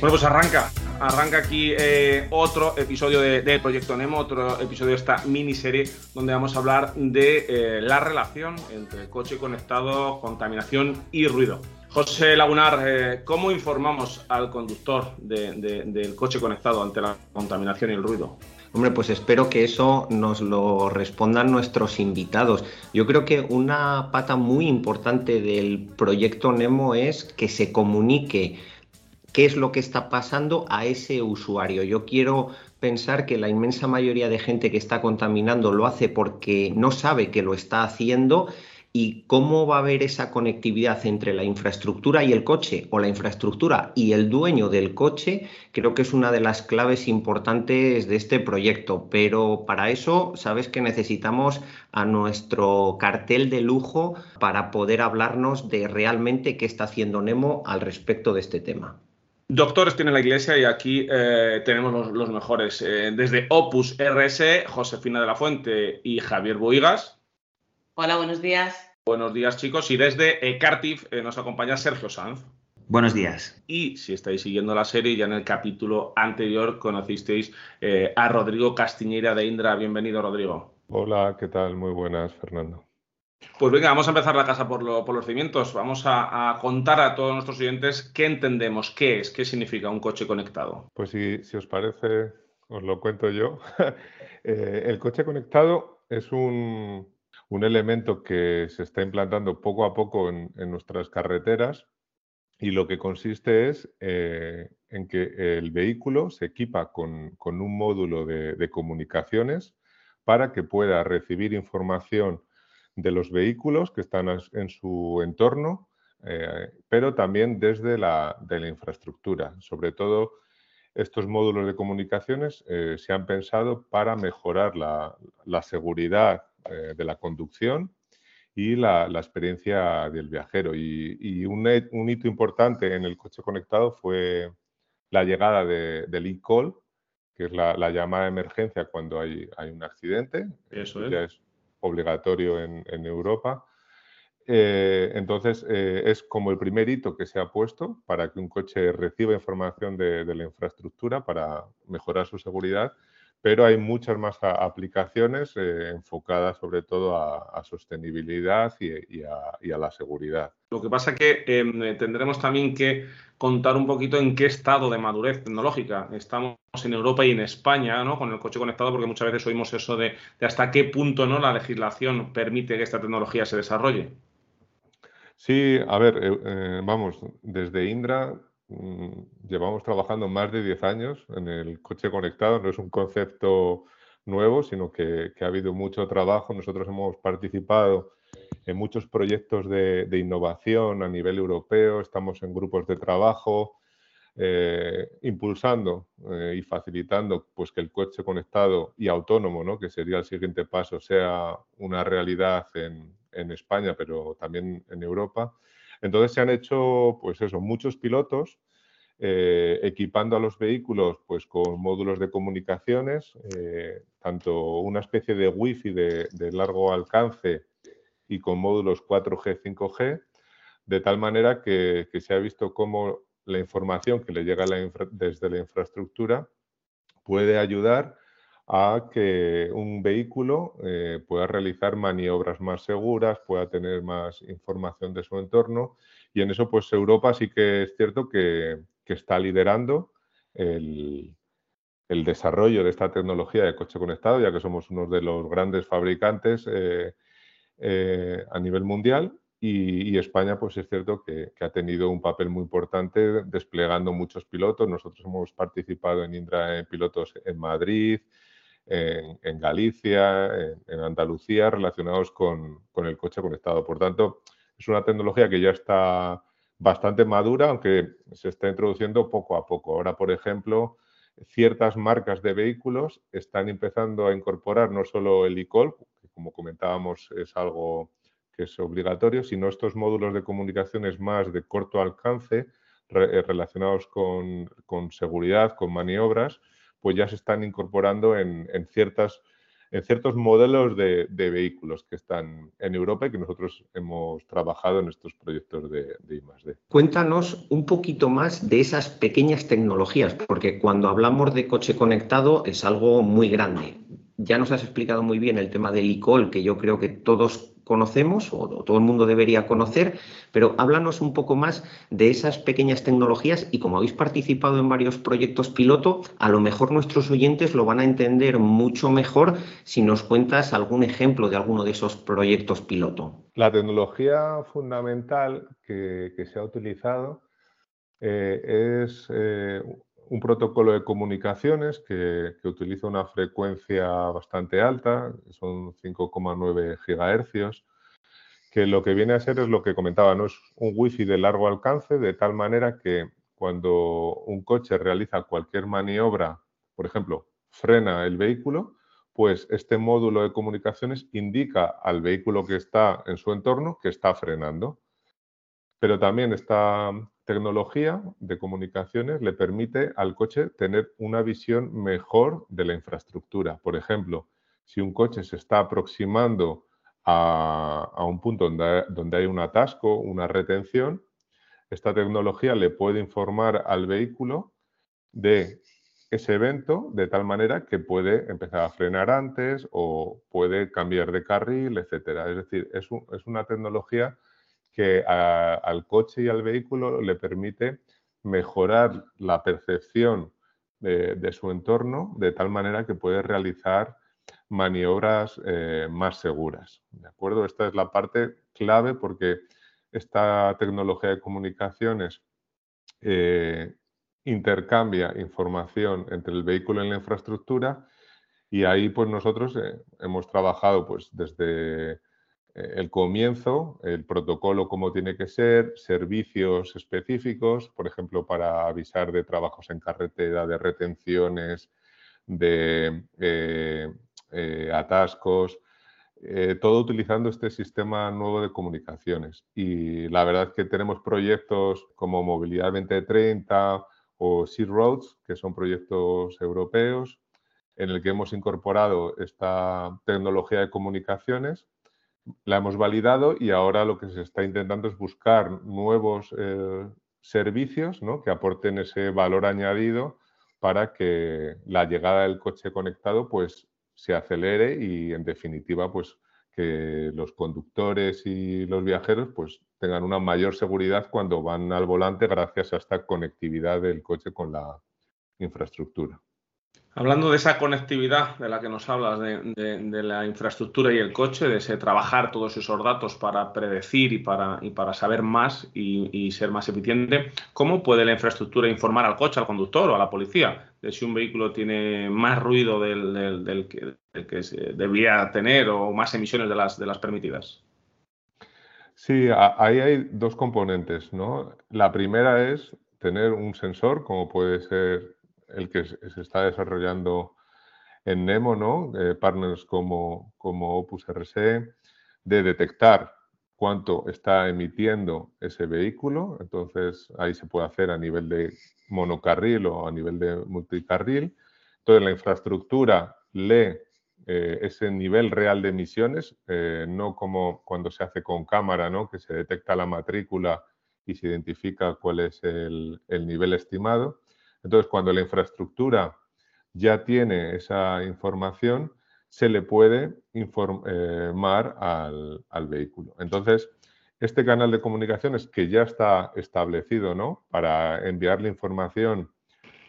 Bueno, pues arranca. Arranca aquí eh, otro episodio de, Proyecto Nemo, otro episodio de esta miniserie donde vamos a hablar de eh, la relación entre coche conectado, contaminación y ruido. José Lagunar, eh, ¿cómo informamos al conductor del coche conectado ante la contaminación y el ruido? Hombre, pues espero que eso nos lo respondan nuestros invitados. Yo creo que una pata muy importante del proyecto Nemo es que se comunique qué es lo que está pasando a ese usuario. Yo quiero pensar que la inmensa mayoría de gente que está contaminando lo hace porque no sabe que lo está haciendo y cómo va a haber esa conectividad entre la infraestructura y el coche o la infraestructura y el dueño del coche, creo que es una de las claves importantes de este proyecto. Pero para eso, sabes que necesitamos a nuestro cartel de lujo para poder hablarnos de realmente qué está haciendo Nemo al respecto de este tema. Doctores tiene la iglesia y aquí eh, tenemos los, mejores. Eh, desde Opus RS, Josefina de la Fuente y Javier Boigas. Hola, buenos días. Buenos días, chicos. Y desde eh, Cartif nos acompaña Sergio Sanz. Buenos días. Y si estáis siguiendo la serie, ya en el capítulo anterior conocisteis a Rodrigo Castiñeira de Indra. Bienvenido, Rodrigo. Hola, ¿qué tal? Muy buenas, Fernando. Pues venga, vamos a empezar la casa por, los cimientos. Vamos a, contar a todos nuestros oyentes qué entendemos, qué es, qué significa un coche conectado. Pues si, os parece, os lo cuento yo. Eh, el coche conectado es un, elemento que se está implantando poco a poco en, nuestras carreteras y lo que consiste es eh, en que el vehículo se equipa con, un módulo de comunicaciones para que pueda recibir información de los vehículos que están en su entorno, eh, pero también desde la, de la infraestructura. Sobre todo, estos módulos de comunicaciones eh, se han pensado para mejorar la, seguridad eh, de la conducción y la, experiencia del viajero. Y, un, hito importante en el coche conectado fue la llegada del e-call, que es la, llamada de emergencia cuando hay, hay un accidente. Eso es obligatorio en, Europa. Eh, entonces, eh, es como el primer hito que se ha puesto para que un coche reciba información de, la infraestructura para mejorar su seguridad, pero hay muchas más aplicaciones eh, enfocadas sobre todo a, sostenibilidad y, a, la seguridad. Lo que pasa es que em, tendremos también que contar un poquito en qué estado de madurez tecnológica estamos en Europa y en España, ¿no? Con el coche conectado, porque muchas veces oímos eso de, hasta qué punto ¿no? la legislación permite que esta tecnología se desarrolle. Sí, a ver, eh, eh, vamos, desde Indra llevamos trabajando más de 10 años en el coche conectado, no es un concepto nuevo, sino que, ha habido mucho trabajo. Nosotros hemos participado en muchos proyectos de, innovación a nivel europeo, estamos en grupos de trabajo, eh, impulsando eh, y facilitando pues, que el coche conectado y autónomo, ¿no? que sería el siguiente paso, sea una realidad en, España, pero también en Europa. Entonces se han hecho pues eso, muchos pilotos eh, equipando a los vehículos pues, con módulos de comunicaciones, tanto una especie de wifi de, de largo alcance y con módulos 4G, 5G, de tal manera que, se ha visto cómo la información que le llega desde la infraestructura puede ayudar a que un vehículo eh, pueda realizar maniobras más seguras, pueda tener más información de su entorno y en eso pues Europa sí que es cierto que, está liderando el, desarrollo de esta tecnología de coche conectado, ya que somos uno de los grandes fabricantes eh, eh, a nivel mundial y, España, pues es cierto que, ha tenido un papel muy importante desplegando muchos pilotos. Nosotros hemos participado en Indra en pilotos en Madrid, en, Galicia, en, Andalucía, relacionados con, el coche conectado. Por tanto, es una tecnología que ya está bastante madura, aunque se está introduciendo poco a poco. Ahora, por ejemplo, ciertas marcas de vehículos están empezando a incorporar no solo el e-call, como comentábamos, es algo que es obligatorio, sino estos módulos de comunicaciones más de corto alcance eh, relacionados con, seguridad, con maniobras, pues ya se están incorporando en, ciertas en ciertos modelos de, vehículos que están en Europa y que nosotros hemos trabajado en estos proyectos de, de I+.D. Cuéntanos un poquito más de esas pequeñas tecnologías, porque cuando hablamos de coche conectado es algo muy grande. Ya nos has explicado muy bien el tema del e que yo creo que todos conocemos o todo el mundo debería conocer, pero háblanos un poco más de esas pequeñas tecnologías y como habéis participado en varios proyectos piloto, a lo mejor nuestros oyentes lo van a entender mucho mejor si nos cuentas algún ejemplo de alguno de esos proyectos piloto. La tecnología fundamental que, se ha utilizado eh, es eh, un protocolo de comunicaciones que, utiliza una frecuencia bastante alta, son 5,9 gigahercios, que lo que viene a ser es lo que comentaba, ¿no? es un wifi de largo alcance, de tal manera que cuando un coche realiza cualquier maniobra, por ejemplo, frena el vehículo, pues este módulo de comunicaciones indica al vehículo que está en su entorno que está frenando. Pero también esta tecnología de comunicaciones le permite al coche tener una visión mejor de la infraestructura. Por ejemplo, si un coche se está aproximando a, un punto donde, donde hay un atasco, una retención, esta tecnología le puede informar al vehículo de ese evento de tal manera que puede empezar a frenar antes o puede cambiar de carril, etcétera. Es decir, es, es una tecnología que al coche y al vehículo le permite mejorar la percepción de, su entorno de tal manera que puede realizar maniobras eh, más seguras. ¿De acuerdo? Esta es la parte clave porque esta tecnología de comunicaciones eh, intercambia información entre el vehículo y la infraestructura y ahí pues nosotros eh, hemos trabajado pues desde el comienzo, el protocolo como tiene que ser, servicios específicos, por ejemplo, para avisar de trabajos en carretera, de retenciones, de eh, eh, atascos, todo utilizando este sistema nuevo de comunicaciones. Y la verdad es que tenemos proyectos como Movilidad 2030 o Sea Roads, que son proyectos europeos, en el que hemos incorporado esta tecnología de comunicaciones la hemos validado y ahora lo que se está intentando es buscar nuevos eh, servicios que aporten ese valor añadido para que la llegada del coche conectado pues se acelere y en definitiva pues que los conductores y los viajeros pues tengan una mayor seguridad cuando van al volante gracias a esta conectividad del coche con la infraestructura. Hablando de esa conectividad de la que nos hablas, de, la infraestructura y el coche, de ese trabajar todos esos datos para predecir y para, y para saber más y, ser más eficiente, ¿cómo puede la infraestructura informar al coche, al conductor o a la policía de si un vehículo tiene más ruido del, que, debía tener o más emisiones de las, de las permitidas? Sí, ahí hay dos componentes, ¿no? La primera es tener un sensor, como puede ser el que se está desarrollando en Nemo, ¿no? Partners como, como Opus RC, de detectar cuánto está emitiendo ese vehículo. Entonces, ahí se puede hacer a nivel de monocarril o a nivel de multicarril. Entonces, la infraestructura lee eh, ese nivel real de emisiones, eh, no como cuando se hace con cámara, ¿no? que se detecta la matrícula y se identifica cuál es el nivel estimado, entonces, cuando la infraestructura ya tiene esa información, se le puede informar al, vehículo. Entonces, este canal de comunicaciones que ya está establecido ¿no? para enviar la información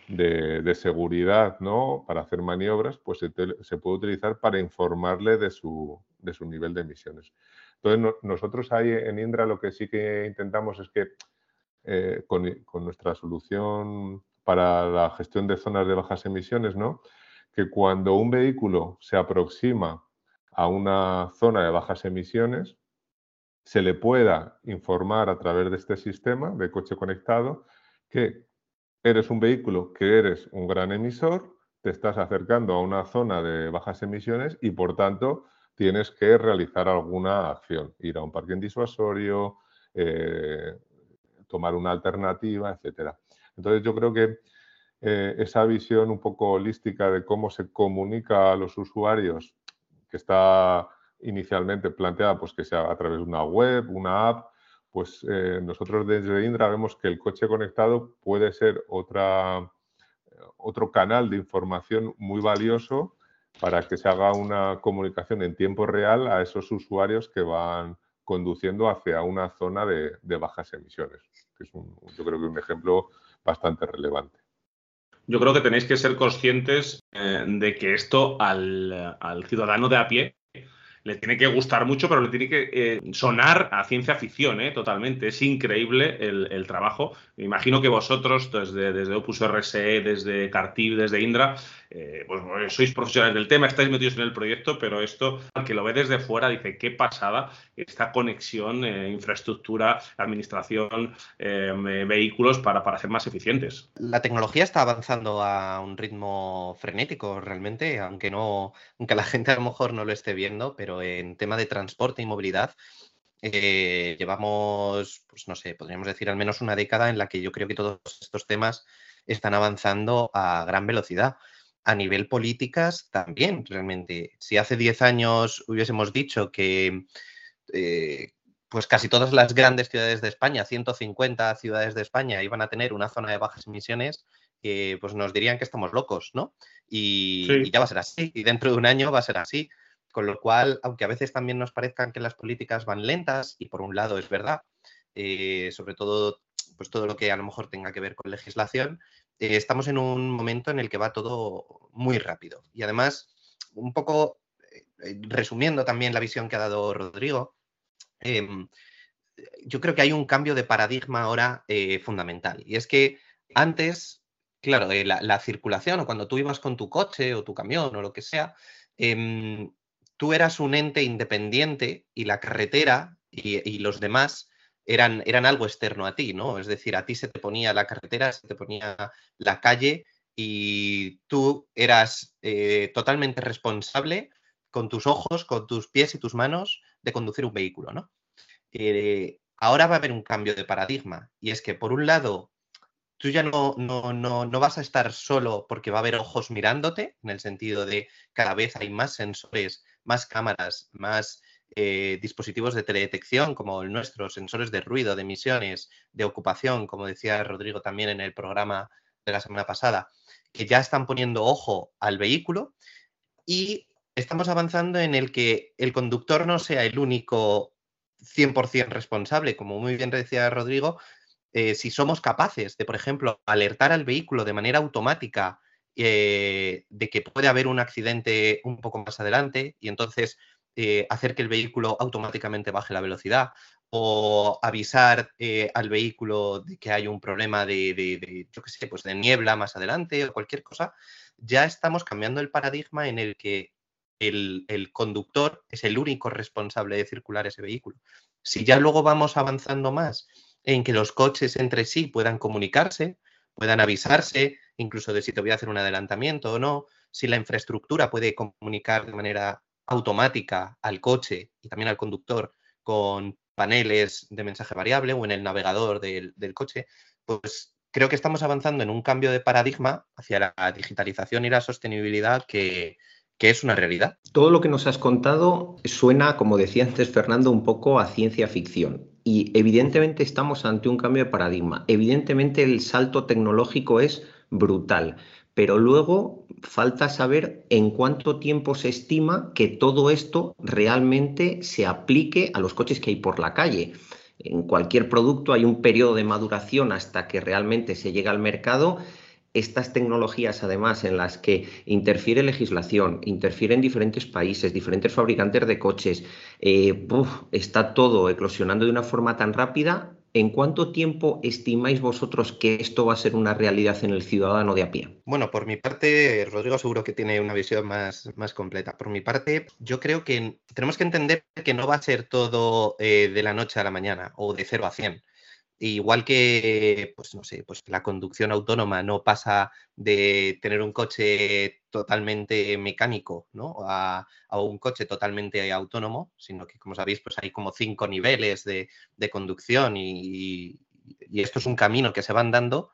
de, seguridad ¿no? para hacer maniobras, pues se, puede utilizar para informarle de su, nivel de emisiones. Entonces, nosotros ahí en Indra lo que sí que intentamos es que eh, con nuestra solución para la gestión de zonas de bajas emisiones, ¿no? Que cuando un vehículo se aproxima a una zona de bajas emisiones, se le pueda informar a través de este sistema de coche conectado que eres un vehículo que eres un gran emisor, te estás acercando a una zona de bajas emisiones y por tanto tienes que realizar alguna acción, ir a un parque disuasorio, eh, tomar una alternativa, etcétera. Entonces yo creo que eh, esa visión un poco holística de cómo se comunica a los usuarios que está inicialmente planteada pues que sea a través de una web, una app, pues eh, nosotros desde Indra vemos que el coche conectado puede ser otra, otro canal de información muy valioso para que se haga una comunicación en tiempo real a esos usuarios que van conduciendo hacia una zona de, bajas emisiones, es yo creo que un ejemplo bastante relevante. Yo creo que tenéis que ser conscientes eh, de que esto al, al ciudadano de a pie le tiene que gustar mucho, pero le tiene que eh, sonar a ciencia ficción, ¿eh? totalmente. Es increíble el, trabajo. Me imagino que vosotros, desde, desde Opus RSE, desde Cartiv, desde Indra, eh, pues, sois profesionales del tema, estáis metidos en el proyecto, pero esto, al que lo ve desde fuera, dice, qué pasada esta conexión, infraestructura, administración, vehículos para, para ser más eficientes. La tecnología está avanzando a un ritmo frenético, realmente, aunque no, aunque la gente a lo mejor no lo esté viendo, pero en tema de transporte y movilidad eh, llevamos, pues no sé, podríamos decir al menos una década en la que yo creo que todos estos temas están avanzando a gran velocidad. A nivel políticas también, realmente. Si hace 10 años hubiésemos dicho que eh, pues casi todas las grandes ciudades de España, 150 ciudades de España, iban a tener una zona de bajas emisiones, eh, pues nos dirían que estamos locos, ¿no? y, ya va a ser así. Y dentro de un año va a ser así. Con lo cual, aunque a veces también nos parezcan que las políticas van lentas, y por un lado es verdad, eh, sobre todo pues todo lo que a lo mejor tenga que ver con legislación, eh, estamos en un momento en el que va todo muy rápido. Y además, un poco eh, resumiendo también la visión que ha dado Rodrigo, em, yo creo que hay un cambio de paradigma ahora fundamental. Y es que antes, claro, la, la, circulación o cuando tú ibas con tu coche o tu camión o lo que sea, em, tú eras un ente independiente y la carretera y, los demás eran, algo externo a ti, ¿no? Es decir, a ti se te ponía la carretera, se te ponía la calle y tú eras eh, totalmente responsable con tus ojos, con tus pies y tus manos de conducir un vehículo, ¿no? Eh, ahora va a haber un cambio de paradigma y es que por un lado tú ya no, no, no, no, vas a estar solo porque va a haber ojos mirándote, en el sentido de cada vez hay más sensores más cámaras, más eh, dispositivos de teledetección como el nuestro, sensores de ruido, de emisiones, de ocupación, como decía Rodrigo también en el programa de la semana pasada, que ya están poniendo ojo al vehículo y estamos avanzando en el que el conductor no sea el único 100% responsable, como muy bien decía Rodrigo, eh, si somos capaces de, por ejemplo, alertar al vehículo de manera automática eh, de que puede haber un accidente un poco más adelante y entonces eh, hacer que el vehículo automáticamente baje la velocidad o avisar al vehículo de que hay un problema de, yo qué sé, pues de niebla más adelante o cualquier cosa, ya estamos cambiando el paradigma en el que el, el, conductor es el único responsable de circular ese vehículo. Si ya luego vamos avanzando más en que los coches entre sí puedan comunicarse, puedan avisarse, incluso de si te voy a hacer un adelantamiento o no, si la infraestructura puede comunicar de manera automática al coche y también al conductor con paneles de mensaje variable o en el navegador del, coche, pues creo que estamos avanzando en un cambio de paradigma hacia la digitalización y la sostenibilidad que, que es una realidad. Todo lo que nos has contado suena, como decía antes Fernando, un poco a ciencia ficción. Y evidentemente estamos ante un cambio de paradigma. Evidentemente el salto tecnológico es brutal, pero luego falta saber en cuánto tiempo se estima que todo esto realmente se aplique a los coches que hay por la calle. En cualquier producto hay un periodo de maduración hasta que realmente se llega al mercado estas tecnologías, además, en las que interfiere legislación, interfieren diferentes países, diferentes fabricantes de coches, eh, está todo eclosionando de una forma tan rápida. ¿En cuánto tiempo estimáis vosotros que esto va a ser una realidad en el ciudadano de a pie? Bueno, por mi parte, Rodrigo seguro que tiene una visión más, más completa. Por mi parte, yo creo que tenemos que entender que no va a ser todo eh, de la noche a la mañana o de 0 a 100 Igual que, pues no sé, pues la conducción autónoma no pasa de tener un coche totalmente mecánico, ¿no? A, un coche totalmente autónomo, sino que, como sabéis, pues hay como cinco niveles de, conducción y, esto es un camino que se van dando.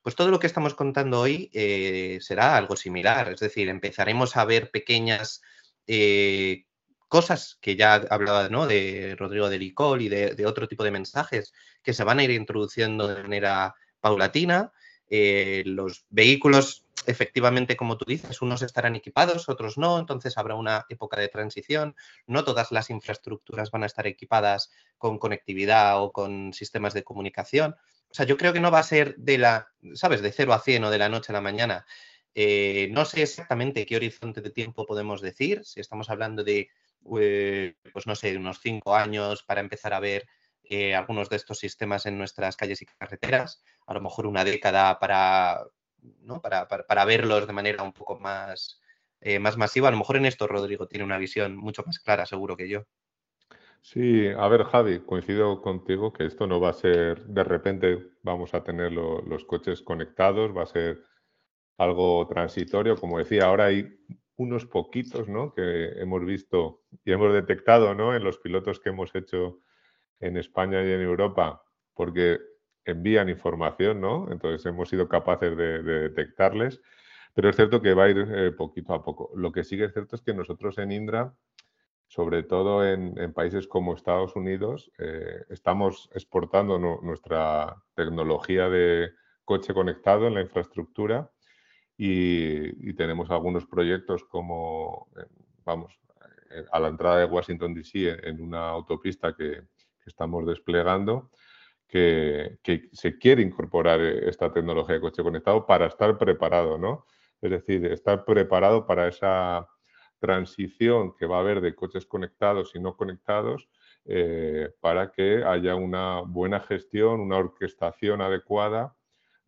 Pues todo lo que estamos contando hoy eh, será algo similar, es decir, empezaremos a ver pequeñas eh, cosas que ya hablaba de Rodrigo de Licol y de, otro tipo de mensajes que se van a ir introduciendo de manera paulatina. Eh, los vehículos, efectivamente, como tú dices, unos estarán equipados, otros no, entonces habrá una época de transición. No todas las infraestructuras van a estar equipadas con conectividad o con sistemas de comunicación. O sea, yo creo que no va a ser de la, ¿sabes?, de 0 a 100 o de la noche a la mañana. Eh, no sé exactamente qué horizonte de tiempo podemos decir, si estamos hablando de eh, pues no sé, unos cinco años para empezar a ver eh, algunos de estos sistemas en nuestras calles y carreteras, a lo mejor una década para, ¿no? para, para, verlos de manera un poco más, eh, más masiva. A lo mejor en esto Rodrigo tiene una visión mucho más clara, seguro que yo. Sí, a ver, Javi, coincido contigo que esto no va a ser de repente, vamos a tener los coches conectados, va a ser algo transitorio. Como decía, ahora hay unos poquitos ¿no? que hemos visto y hemos detectado ¿no? en los pilotos que hemos hecho en España y en Europa, porque envían información, ¿no? Entonces hemos sido capaces de, detectarles, pero es cierto que va a ir eh, poquito a poco. Lo que sí que es cierto es que nosotros en Indra, sobre todo en, países como Estados Unidos, eh, estamos exportando nuestra tecnología de coche conectado en la infraestructura y, tenemos algunos proyectos como, eh, vamos, eh, a la entrada de Washington, D.C., en una autopista que, estamos desplegando, que, se quiere incorporar eh, esta tecnología de coche conectado para estar preparado, ¿no? Es decir, estar preparado para esa transición que va a haber de coches conectados y no conectados para que haya una buena gestión, una orquestación adecuada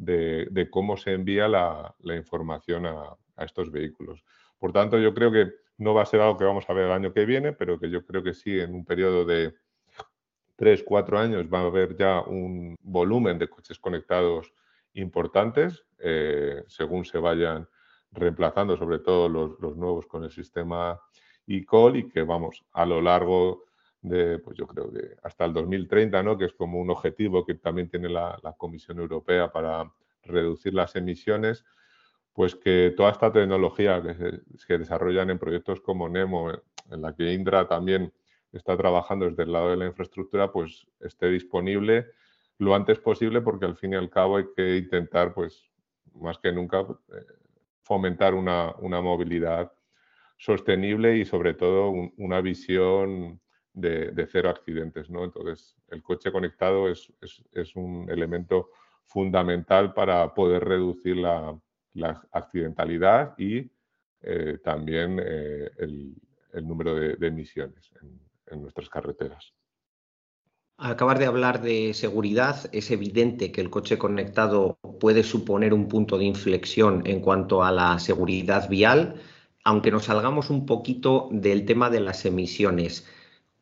de, cómo se envía la, información a, estos vehículos. Por tanto, yo creo que no va a ser algo que vamos a ver el año que viene, pero que yo creo que sí, en un periodo de tres, cuatro años va a haber ya un volumen de coches conectados importantes, eh, según se vayan reemplazando, sobre todo los, nuevos con el sistema e-call y que vamos a lo largo de, pues yo creo que hasta el 2030, ¿no? que es como un objetivo que también tiene la, Comisión Europea para reducir las emisiones, pues que toda esta tecnología que se, desarrollan en proyectos como NEMO, en la que Indra también está trabajando desde el lado de la infraestructura, pues esté disponible lo antes posible porque al fin y al cabo hay que intentar, pues más que nunca, eh, fomentar una, movilidad sostenible y sobre todo una visión de, cero accidentes. ¿no? Entonces, el coche conectado es, un elemento fundamental para poder reducir la, accidentalidad y eh, también eh, el, número de, emisiones en, nuestras carreteras. Acabar de hablar de seguridad, es evidente que el coche conectado puede suponer un punto de inflexión en cuanto a la seguridad vial, aunque nos salgamos un poquito del tema de las emisiones.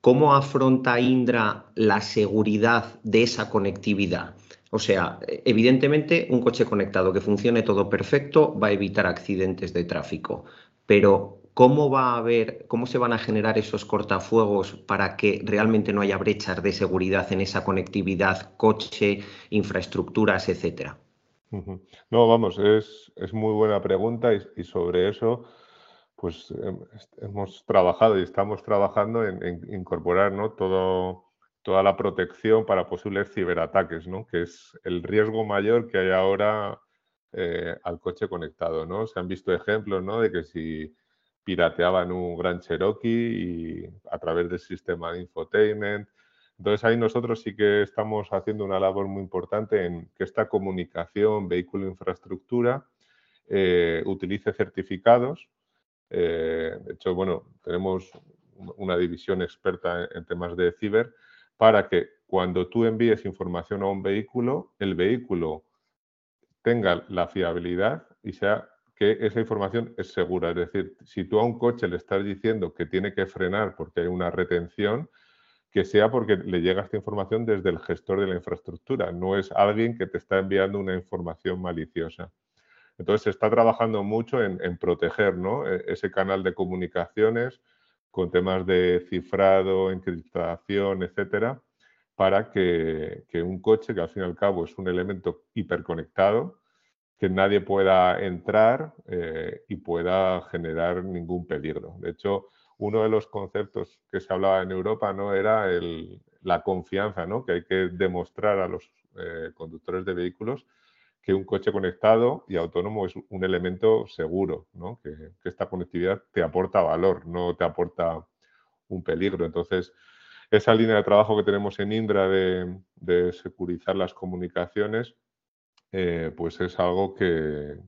¿Cómo afronta Indra la seguridad de esa conectividad? O sea, evidentemente un coche conectado que funcione todo perfecto va a evitar accidentes de tráfico, pero ¿cómo va a haber, cómo se van a generar esos cortafuegos para que realmente no haya brechas de seguridad en esa conectividad coche, infraestructuras, etcétera? No, vamos, es, muy buena pregunta y sobre eso pues hemos trabajado y estamos trabajando en, incorporar ¿no? Todo, toda la protección para posibles ciberataques, ¿no? que es el riesgo mayor que hay ahora eh, al coche conectado. ¿no? Se han visto ejemplos ¿no? de que si pirateaban un Gran Cherokee y a través del sistema de infotainment. Entonces ahí nosotros sí que estamos haciendo una labor muy importante en que esta comunicación vehículo-infraestructura eh, utilice certificados eh, de hecho, bueno, tenemos una división experta en, temas de ciber para que cuando tú envíes información a un vehículo, el vehículo tenga la fiabilidad y sea que esa información es segura. Es decir, si tú a un coche le estás diciendo que tiene que frenar porque hay una retención, que sea porque le llega esta información desde el gestor de la infraestructura, no es alguien que te está enviando una información maliciosa. Entonces se está trabajando mucho en, proteger e, ese canal de comunicaciones con temas de cifrado, encriptación, etcétera, para que, un coche, que al fin y al cabo es un elemento hiperconectado, que nadie pueda entrar eh, y pueda generar ningún peligro. De hecho, uno de los conceptos que se hablaba en Europa no era la confianza ¿no? que hay que demostrar a los eh, conductores de vehículos que un coche conectado y autónomo es un elemento seguro, ¿no? que, esta conectividad te aporta valor, no te aporta un peligro. Entonces, esa línea de trabajo que tenemos en Indra de, de securizar las comunicaciones, eh, pues es algo que,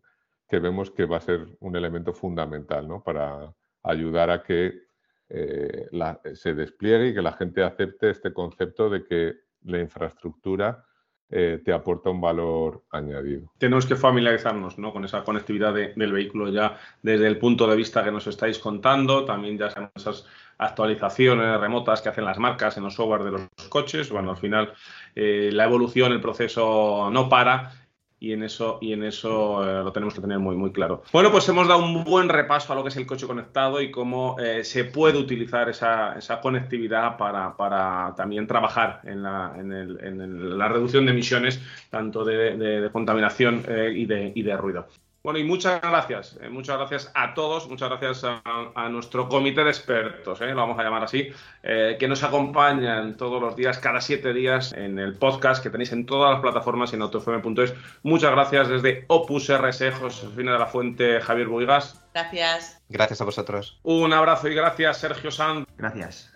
que, vemos que va a ser un elemento fundamental para ayudar a que eh, se despliegue y que la gente acepte este concepto de que la infraestructura eh, te aporta un valor añadido. Tenemos que familiarizarnos ¿no? con esa conectividad del vehículo ya desde el punto de vista que nos estáis contando, también ya esas actualizaciones remotas que hacen las marcas en los software de los coches. Bueno, al final eh, la evolución, el proceso no para y en eso, y en eso eh, lo tenemos que tener muy, muy claro. Bueno, pues hemos dado un buen repaso a lo que es el coche conectado y cómo eh, se puede utilizar esa, esa conectividad para, para, también trabajar en la, en, el, en la, reducción de emisiones, tanto de, de, contaminación eh, y, de, y de ruido. Bueno, y muchas gracias, eh, muchas gracias a todos, muchas gracias a, nuestro comité de expertos, eh, lo vamos a llamar así, eh, que nos acompañan todos los días, cada siete días, en el podcast que tenéis en todas las plataformas y en autofm.es. Muchas gracias desde Opus RS, Josefina de la Fuente, Javier Buigas. Gracias. Gracias a vosotros. Un abrazo y gracias, Sergio Sanz. Gracias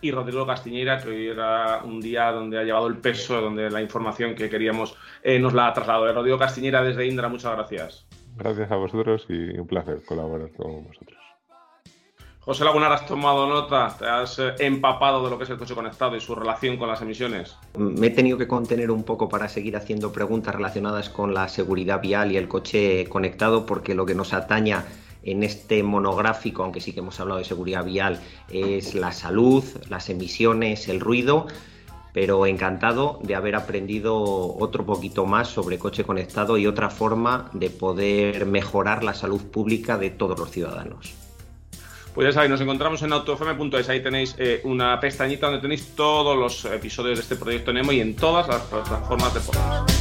y Rodrigo Castiñeira, que hoy era un día donde ha llevado el peso, donde la información que queríamos eh, nos la ha trasladado. Rodrigo Castiñeira desde Indra, muchas gracias. Gracias a vosotros y un placer colaborar con vosotros. José Lagunar, has tomado nota, te has eh, empapado de lo que es el coche conectado y su relación con las emisiones. Me he tenido que contener un poco para seguir haciendo preguntas relacionadas con la seguridad vial y el coche conectado, porque lo que nos ataña en este monográfico, aunque sí que hemos hablado de seguridad vial, es la salud, las emisiones, el ruido, pero encantado de haber aprendido otro poquito más sobre coche conectado y otra forma de poder mejorar la salud pública de todos los ciudadanos. Pues ya sabéis, nos encontramos en autofm.es. Ahí tenéis eh, una pestañita donde tenéis todos los episodios de este proyecto Nemo y en todas las plataformas de podcast.